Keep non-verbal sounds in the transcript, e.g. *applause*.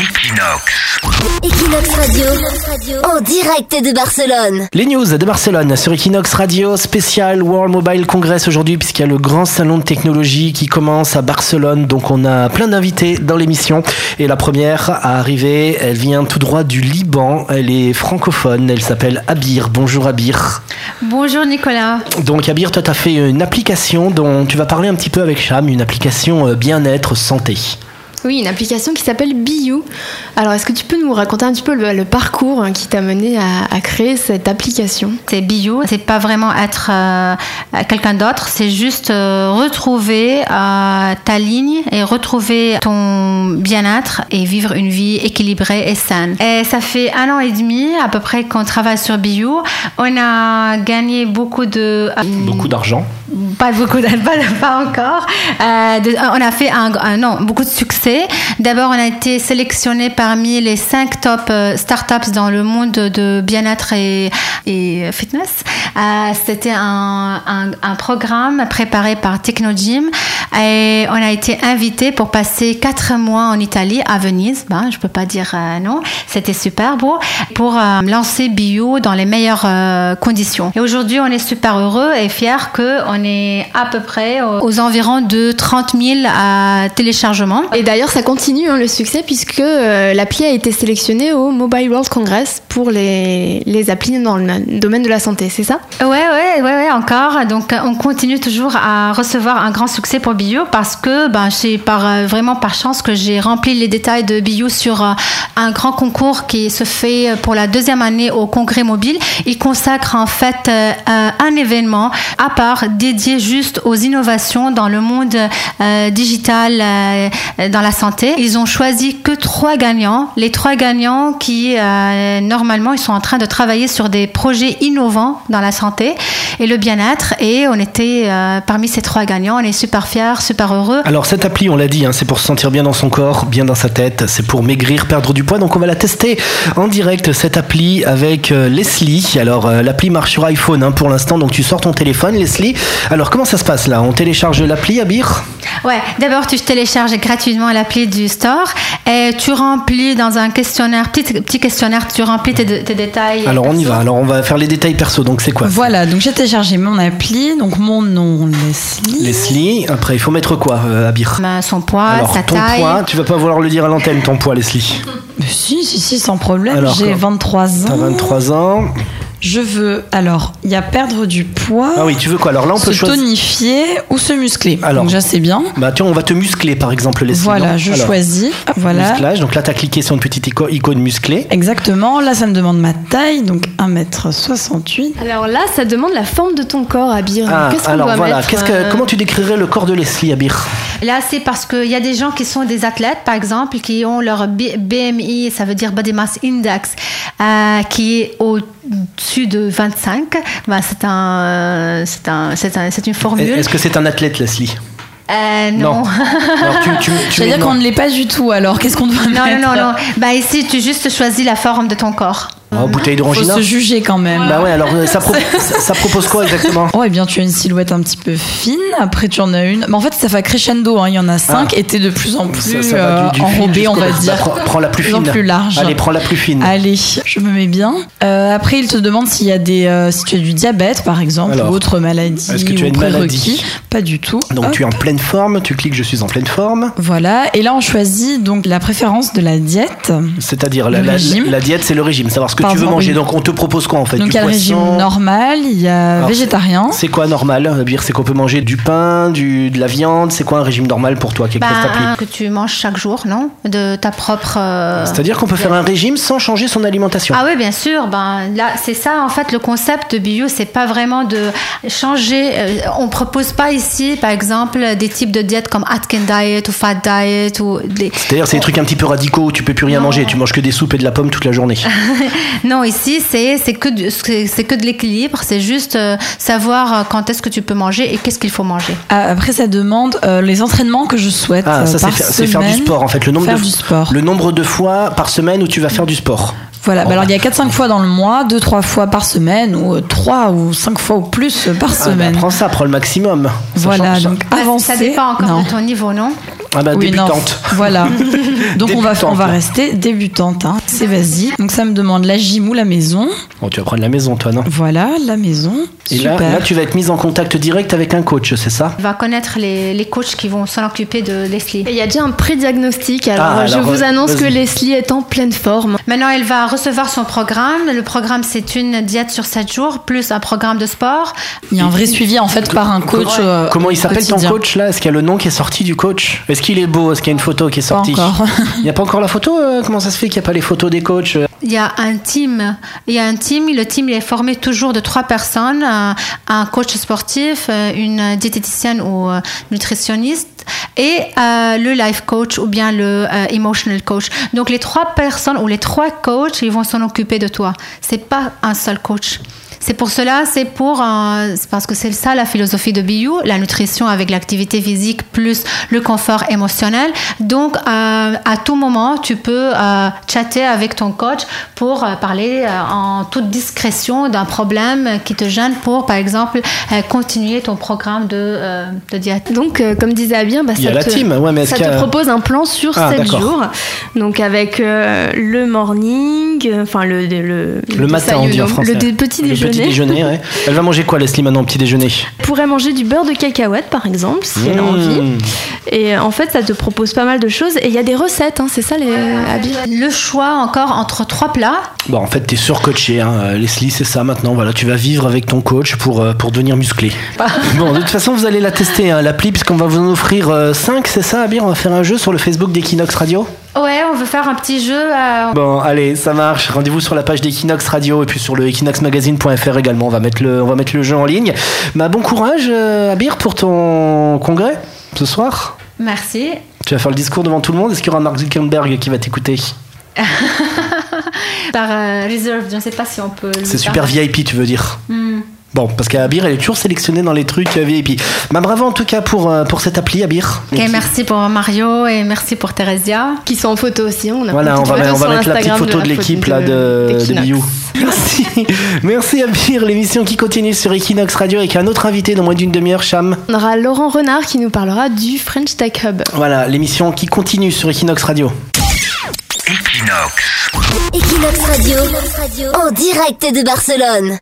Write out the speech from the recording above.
Equinox. Equinox Radio, en direct de Barcelone. Les news de Barcelone sur Equinox Radio spécial World Mobile Congress aujourd'hui puisqu'il y a le grand salon de technologie qui commence à Barcelone. Donc on a plein d'invités dans l'émission et la première à arriver, elle vient tout droit du Liban. Elle est francophone, elle s'appelle Abir. Bonjour Abir. Bonjour Nicolas. Donc Abir, toi tu as fait une application dont tu vas parler un petit peu avec Cham, une application euh, bien-être santé. Oui, une application qui s'appelle Biou. Alors, est-ce que tu peux nous raconter un petit peu le, le parcours hein, qui t'a mené à, à, créer cette application? C'est Biou, c'est pas vraiment être euh, quelqu'un d'autre, c'est juste euh, retrouver euh, ta ligne et retrouver ton bien-être et vivre une vie équilibrée et saine. Et ça fait un an et demi à peu près qu'on travaille sur Biou. On a gagné beaucoup de... beaucoup d'argent pas beaucoup, pas, *laughs* pas encore. Euh, de, on a fait un, un, non, beaucoup de succès. D'abord, on a été sélectionné parmi les cinq top euh, startups dans le monde de bien-être et, fitness. Euh, C'était un, un, programme préparé par Technogym et on a été invité pour passer quatre mois en Italie, à Venise. Ben, je peux pas dire euh, non. C'était super beau pour euh, lancer Bio dans les meilleures conditions. Et aujourd'hui, on est super heureux et fiers que on est à peu près aux environs de 30 000 à téléchargements. Et d'ailleurs, ça continue hein, le succès puisque euh, l'appli a été sélectionnée au Mobile World Congress pour les, les applis dans le domaine de la santé, c'est ça? Ouais, ouais, ouais, ouais, encore. Donc, on continue toujours à recevoir un grand succès pour Parce que ben, c'est par, euh, vraiment par chance que j'ai rempli les détails de Bio sur euh, un grand concours qui se fait pour la deuxième année au Congrès mobile. Il consacre en fait euh, un événement à part dédié juste aux innovations dans le monde euh, digital, euh, dans la santé. Ils ont choisi que trois gagnants. Les trois gagnants qui, euh, normalement, ils sont en train de travailler sur des projets innovants dans la santé et le bien-être. Et on était euh, parmi ces trois gagnants. On est super fiers, heureux. Alors, cette appli, on l'a dit, hein, c'est pour se sentir bien dans son corps, bien dans sa tête. C'est pour maigrir, perdre du poids. Donc, on va la tester en direct, cette appli, avec euh, Leslie. Alors, l'appli marche sur iPhone hein, pour l'instant. Donc, tu sors ton téléphone, Leslie. Alors, comment ça se passe là? On télécharge l'appli, Abir? Ouais, d'abord tu télécharges gratuitement l'appli du store et tu remplis dans un questionnaire, petit, petit questionnaire, tu remplis tes, tes détails. Alors on y va, alors on va faire les détails perso, donc c'est quoi? Voilà, donc j'ai téléchargé mon appli, donc mon nom Leslie. Leslie, après il faut mettre quoi, euh, Abir? Ben, Son poids, alors, sa ton taille. poids, tu vas pas vouloir le dire à l'antenne, ton poids, Leslie? Si, si, si, sans problème, j'ai 23 ans. T'as 23 ans. Je veux, alors, il y a perdre du poids. Ah oui, tu veux quoi? Alors là, on se peut choisir. tonifier ou se muscler. Alors, déjà, c'est bien. Bah, tiens, on va te muscler, par exemple, Leslie. Voilà, je Alors, choisis. Voilà. Musclage. Donc là, tu as cliqué sur une petite ico- icône musclée. Exactement. Là, ça me demande ma taille, donc 1m68. Alors là, ça demande la forme de ton corps, Abir. Ah, Qu'est-ce qu'on alors doit voilà. mettre Qu'est-ce que, euh, Comment tu décrirais le corps de Leslie, Abir? Là, c'est parce qu'il y a des gens qui sont des athlètes, par exemple, qui ont leur BMI, ça veut dire Body Mass Index, euh, qui est au-dessus de 25. Ben, c'est un, c'est un, c'est un, c'est une formule. Est-ce que c'est un athlète, Leslie? Euh, non. Tu C'est-à-dire qu'on ne l'est pas du tout, alors qu'est-ce qu'on doit non, mettre non, non, non. Bah ici, tu juste choisis la forme de ton corps. Oh, bouteille Faut se juger quand même. Bah ouais, alors euh, ça, pro- *laughs* ça, ça propose quoi exactement *laughs* Oh, eh bien, tu as une silhouette un petit peu fine. Après, tu en as une. Mais en fait, ça fait crescendo. hein. Il y en a cinq Ah. et t'es de plus en plus Ça- va euh, du- du fine enrobé, on va Bah, dire. prends, prends la plus De plus fine. plus large. Allez, prends la plus fine. Allez, je me mets bien. Euh, après, il te demande s'il y a des, euh, si tu as du diabète, par exemple, Alors, ou autre maladie, est-ce que tu as une maladie Pas du tout. Donc Hop. tu es en pleine forme, tu cliques je suis en pleine forme, Voilà. Et là, on choisit donc la préférence de la diète. c'est-à-dire la, la diète c'est le régime, savoir ce que tu veux manger. oui. Donc on te propose quoi en fait? Donc, il y a le régime normal, il y a Alors, végétarien. C'est quoi normal? Dire c'est qu'on peut manger du pain, du, de la viande, c'est quoi un régime normal pour toi? Est Bah, appli que tu manges chaque jour, non? De ta propre. euh, C'est-à-dire qu'on peut faire un régime sans changer son alimentation. Ah oui, bien sûr. Ben là, c'est ça en fait le concept de bio, c'est pas vraiment de changer. euh, on propose pas ici, par exemple, des types de diètes comme Atkins diet ou Fat diet ou des. C'est-à-dire c'est des trucs un petit peu radicaux où tu peux plus rien Non. manger, tu manges que des soupes et de la pomme toute la journée. *laughs* Non, ici c'est c'est que c'est que de l'équilibre. C'est juste euh, savoir euh, quand est-ce que tu peux manger et qu'est-ce qu'il faut manger. Ah, Après, ça demande euh, les entraînements que je souhaite. Ah, euh, ça c'est par faire, du semaine. sport en fait, le nombre Faire de du sport. le nombre de fois par semaine où tu vas faire du sport. Voilà, bah alors il y a 4-5 fois dans le mois, 2-3 fois par semaine, ou 3 ou 5 fois ou plus par Ah, bah, semaine. prends ça, prends le maximum. Ça voilà, change. donc Bah, avancer. Ça dépend encore non. de ton niveau, non? Ah bah, Oui, non, débutante. voilà. *laughs* Donc on va, on va rester débutante. Hein. C'est vas-y. Donc ça me demande la gym ou la maison. Bon, tu vas prendre la maison, toi, non? Voilà, la maison. Et Super. là, là, tu vas être mise en contact direct avec un coach, c'est ça? Il va connaître les, les coachs qui vont s'en occuper de Leslie. Et il y a déjà un pré-diagnostic. Alors, Ah, je alors, vous euh, annonce que. Leslie est en pleine forme. Maintenant, elle va recevoir son programme. Le programme, c'est une diète sur 7 jours, plus un programme de sport. Il y a un vrai suivi en fait par un coach. euh, Comment il s'appelle ton coach là? Est-ce qu'il y a le nom qui est sorti du coach? Est-ce qu'il est beau? Est-ce qu'il y a une photo qui est Pas sortie? encore. *laughs* Il n'y a pas encore la photo euh, Comment ça se fait qu'il n'y a pas les photos des coachs euh? Il y a un team. Il y a un team. Le team est formé toujours de trois personnes un, un coach sportif, euh, une diététicienne ou euh, nutritionniste et euh, le life coach ou bien le euh, emotional coach. Donc les trois personnes ou les trois coachs, ils vont s'en occuper de toi. C'est pas un seul coach. C'est pour cela, c'est pour euh, c'est parce que c'est ça la philosophie de BU, la nutrition avec l'activité physique plus le confort émotionnel. Donc euh, à tout moment, tu peux euh, chatter avec ton coach pour euh, parler euh, en toute discrétion d'un problème qui te gêne pour, par exemple, euh, continuer ton programme de, euh, de diète. Donc, euh, comme disait Abir, bah, Il y ça, a la te, team, ouais, mais ça te propose un plan sur Ah, 7 d'accord. jours. Donc, avec euh, le morning, enfin le, le, Le matin, on dit en desayuno- français. Le petit Le déjeuner. Petit déjeuner, ouais. Elle va manger quoi, Leslie, maintenant, au petit déjeuner? Tu pourrais manger du beurre de cacahuète, par exemple, si elle a Mmh. envie. Et euh, en fait, ça te propose pas mal de choses. Et il y a des recettes, hein, c'est ça, les Abir Le choix encore entre trois plats. Bon, en fait, t'es surcoaché, hein. euh, Leslie, c'est ça maintenant. Voilà, tu vas vivre avec ton coach pour, euh, pour devenir musclé. *laughs* bon, de toute façon, vous allez la tester, hein, l'appli, puisqu'on va vous en offrir 5, c'est ça, Abir On va faire un jeu sur le Facebook d'Equinox Radio? Ouais, on veut faire un petit jeu. euh, Bon, allez, ça marche. Rendez-vous sur la page d'Equinox Radio et puis sur le equinoxmagazine.fr également. On va mettre le, on va mettre le jeu en ligne. Bah, bon courage, euh, Abir, pour ton congrès ce soir. Merci. Tu vas faire le discours devant tout le monde. Est-ce qu'il y aura Mark Zuckerberg qui va t'écouter *laughs* Par euh, reserve, je ne sais pas si on peut. C'est super. VIP, tu veux dire Hmm. Bon, parce qu'Abir, elle est toujours sélectionnée dans les trucs euh, VIP. Bah, bravo en tout cas pour, euh, pour cette appli, Abir. Ok, merci pour Mario et merci pour Theresia. Qui sont en photo aussi. On a Voilà, on va, on va mettre la petite Instagram photo de, l'équipe là de, de. Biou. Merci. *laughs* Merci Abir, l'émission qui continue sur Equinox Radio avec un autre invité dans moins d'une demi-heure, Cham. On aura Laurent Renard qui nous parlera du French Tech Hub. Voilà, l'émission qui continue sur Equinox Radio. Equinox Radio, en direct de Barcelone.